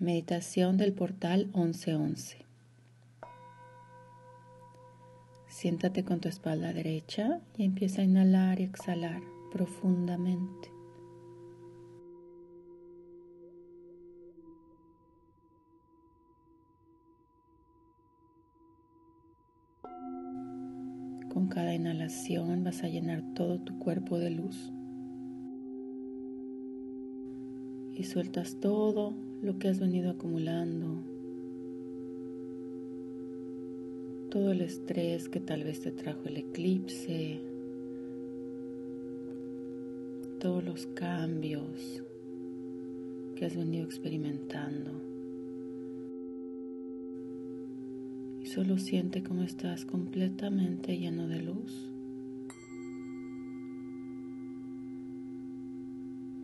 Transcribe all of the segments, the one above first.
Meditación del portal 1111. Siéntate con tu espalda derecha y empieza a inhalar y exhalar profundamente. Con cada inhalación vas a llenar todo tu cuerpo de luz. Y sueltas todo lo que has venido acumulando, todo el estrés que tal vez te trajo el eclipse, todos los cambios que has venido experimentando. Y solo siente cómo estás completamente lleno de luz.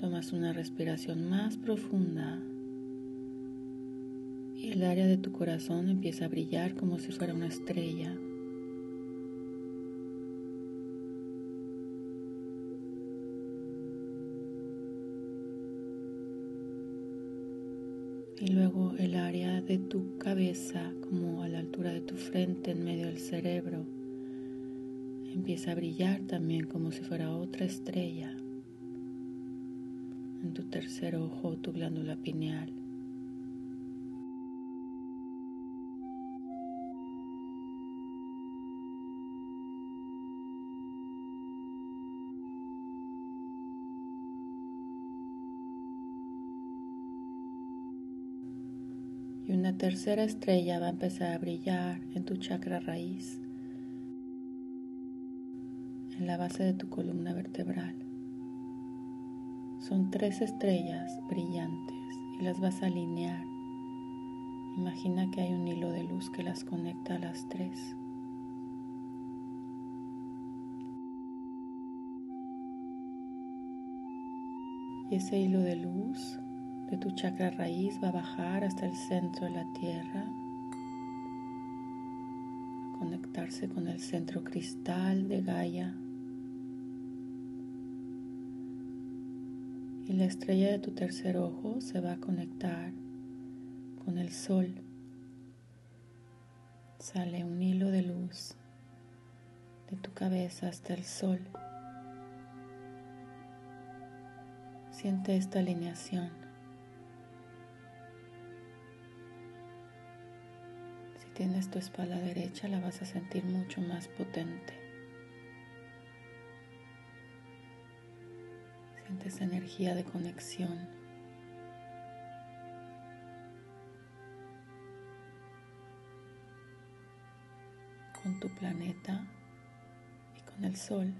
Tomas una respiración más profunda y el área de tu corazón empieza a brillar como si fuera una estrella. Y luego el área de tu cabeza, como a la altura de tu frente, en medio del cerebro, empieza a brillar también como si fuera otra estrella. En tu tercer ojo, tu glándula pineal. y una tercera estrella va a empezar a brillar en tu chakra raíz, en la base de tu columna vertebral. Son tres estrellas brillantes y las vas a alinear. Imagina que hay un hilo de luz que las conecta a las tres. Y ese hilo de luz de tu chakra raíz va a bajar hasta el centro de la tierra, conectarse con el centro cristal de Gaia. Y la estrella de tu tercer ojo se va a conectar con el sol. Sale un hilo de luz de tu cabeza hasta el sol. Siente esta alineación. tienes tu espalda derecha, la vas a sentir mucho más potente. Sientes energía de conexión. con tu planeta y con el sol.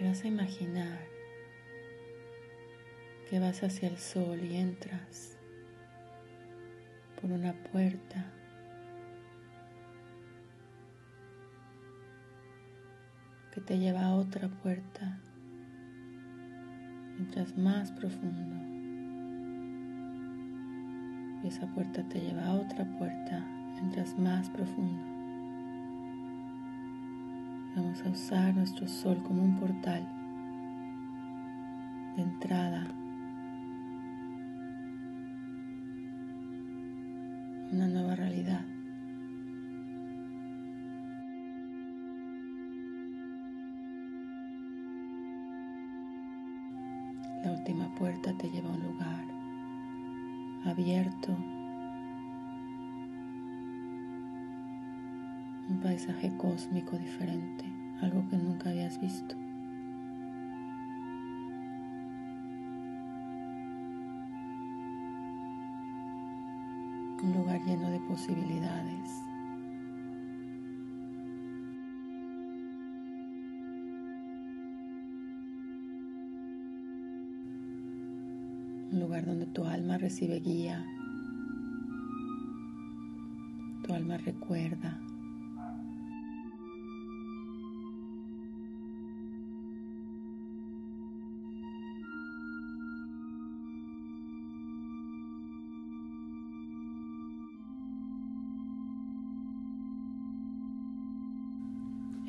Y vas a imaginar que vas hacia el sol y entras por una puerta. que te lleva a otra puerta. Entras más profundo. Y esa puerta te lleva a otra puerta. Entras más profundo. Vamos a usar nuestro sol como un portal de entrada. Última puerta te lleva a un lugar abierto un paisaje cósmico diferente, algo que nunca habías visto. Un lugar lleno de posibilidades. donde tu alma recibe guía, tu alma recuerda.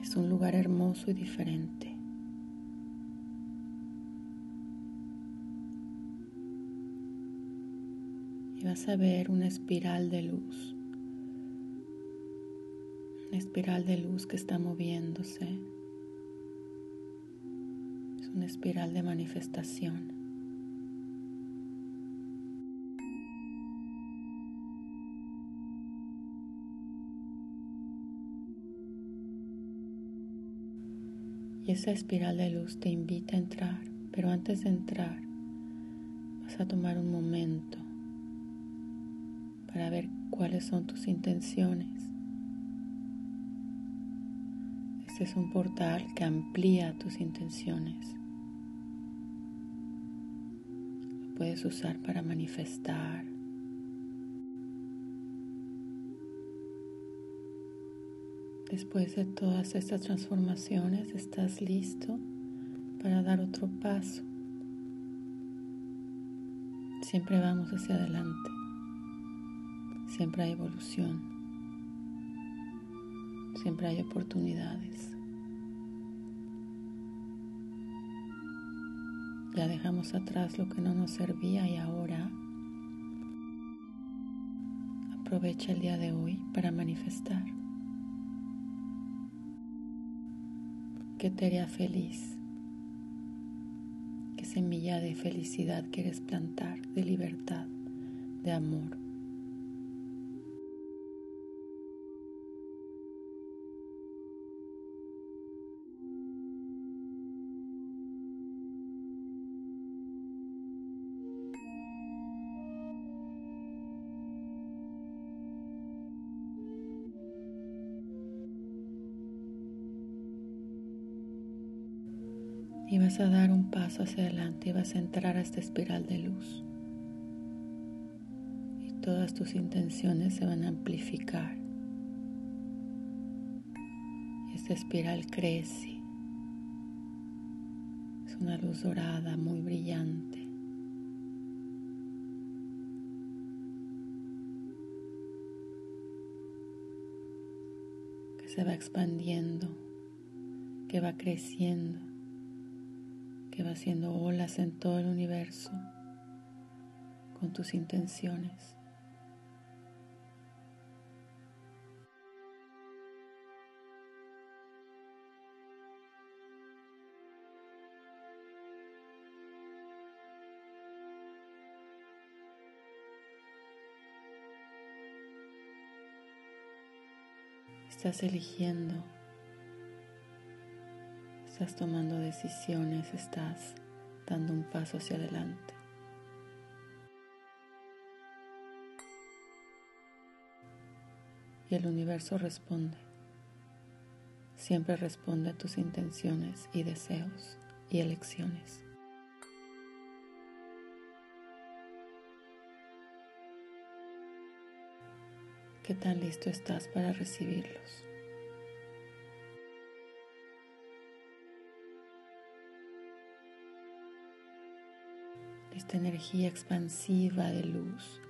Es un lugar hermoso y diferente. Vas a ver una espiral de luz. Una espiral de luz que está moviéndose. Es una espiral de manifestación. Y esa espiral de luz te invita a entrar, pero antes de entrar vas a tomar un momento para ver cuáles son tus intenciones. Este es un portal que amplía tus intenciones. Lo puedes usar para manifestar, Después de todas estas transformaciones, estás listo para dar otro paso. Siempre vamos hacia adelante. Siempre hay evolución. Siempre hay oportunidades. Ya dejamos atrás lo que no nos servía y ahora aprovecha el día de hoy para manifestar. ¿Qué te haría feliz? ¿Qué semilla de felicidad quieres plantar, de libertad, de amor? Y vas a dar un paso hacia adelante y vas a entrar a esta espiral de luz. Y todas tus intenciones se van a amplificar. Esta espiral crece. Es una luz dorada muy brillante. que se va expandiendo, que va creciendo que va haciendo olas en todo el universo con tus intenciones. Estás eligiendo Estás tomando decisiones, estás dando un paso hacia adelante. Y el universo responde. Siempre responde a tus intenciones y deseos y elecciones. ¿Qué tan listo estás para recibirlos? Esta energía expansiva de luz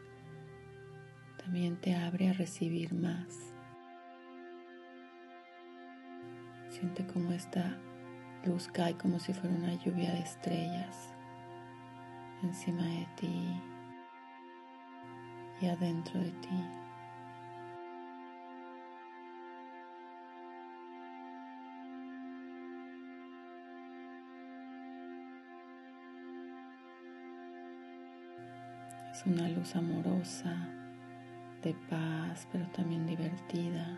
también te abre a recibir más. Siente como esta luz cae como si fuera una lluvia de estrellas encima de ti y adentro de ti. Es una luz amorosa, de paz, pero también divertida.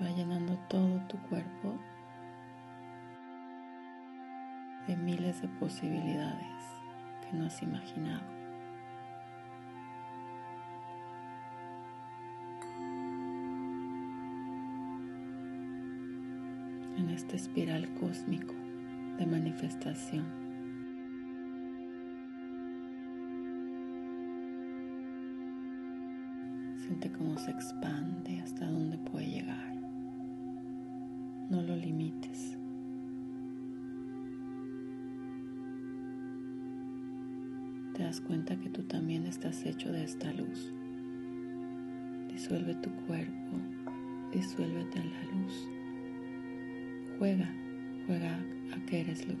Y va llenando todo tu cuerpo de miles de posibilidades que no has imaginado. En este espiral cósmico de manifestación. Siente cómo se expande hasta donde puede llegar. No lo limites. Te das cuenta que tú también estás hecho de esta luz. Disuelve tu cuerpo, disuélvete en la luz. Juega, juega a que eres luz.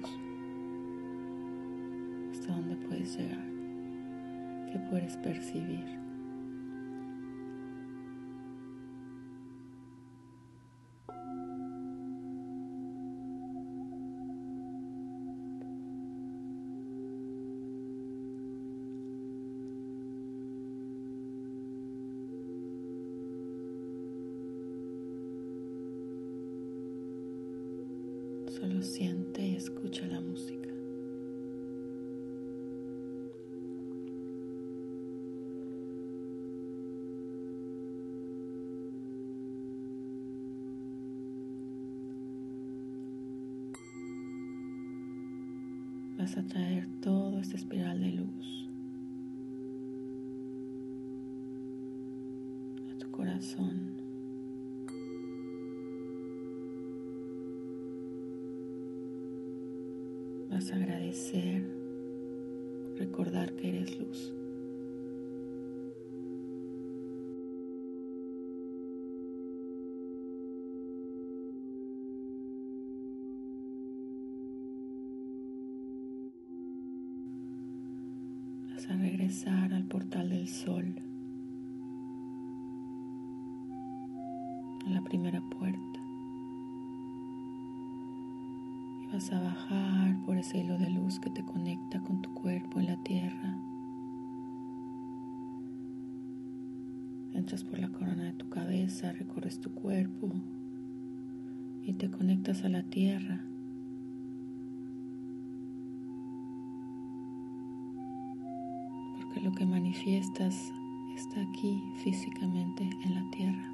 Hasta dónde puedes llegar, qué puedes percibir. Solo siente y escucha la música. Vas a traer todo esta espiral de luz a tu corazón. Agradecer, recordar que eres luz. Vas a regresar al portal del sol, a la primera puerta. Vas a bajar por ese hilo de luz que te conecta con tu cuerpo en la tierra. Entras por la corona de tu cabeza, recorres tu cuerpo y te conectas a la tierra. Porque lo que manifiestas está aquí físicamente en la tierra.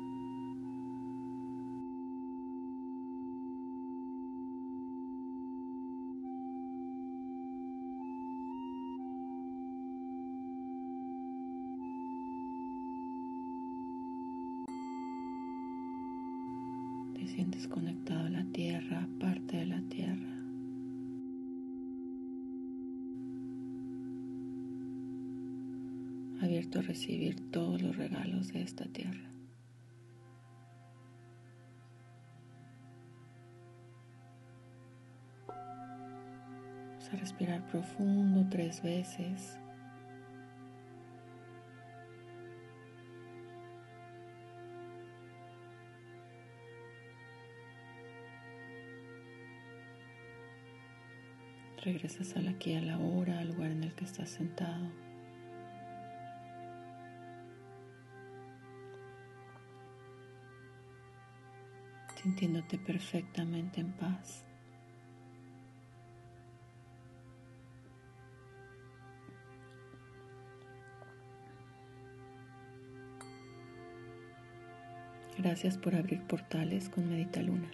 Sientes conectado a la tierra, parte de la tierra. Abierto a recibir todos los regalos de esta tierra. Vamos a respirar profundo tres veces. Regresas al aquí a la hora, al lugar en el que estás sentado. Sintiéndote perfectamente en paz. Gracias por abrir portales con Medita Luna.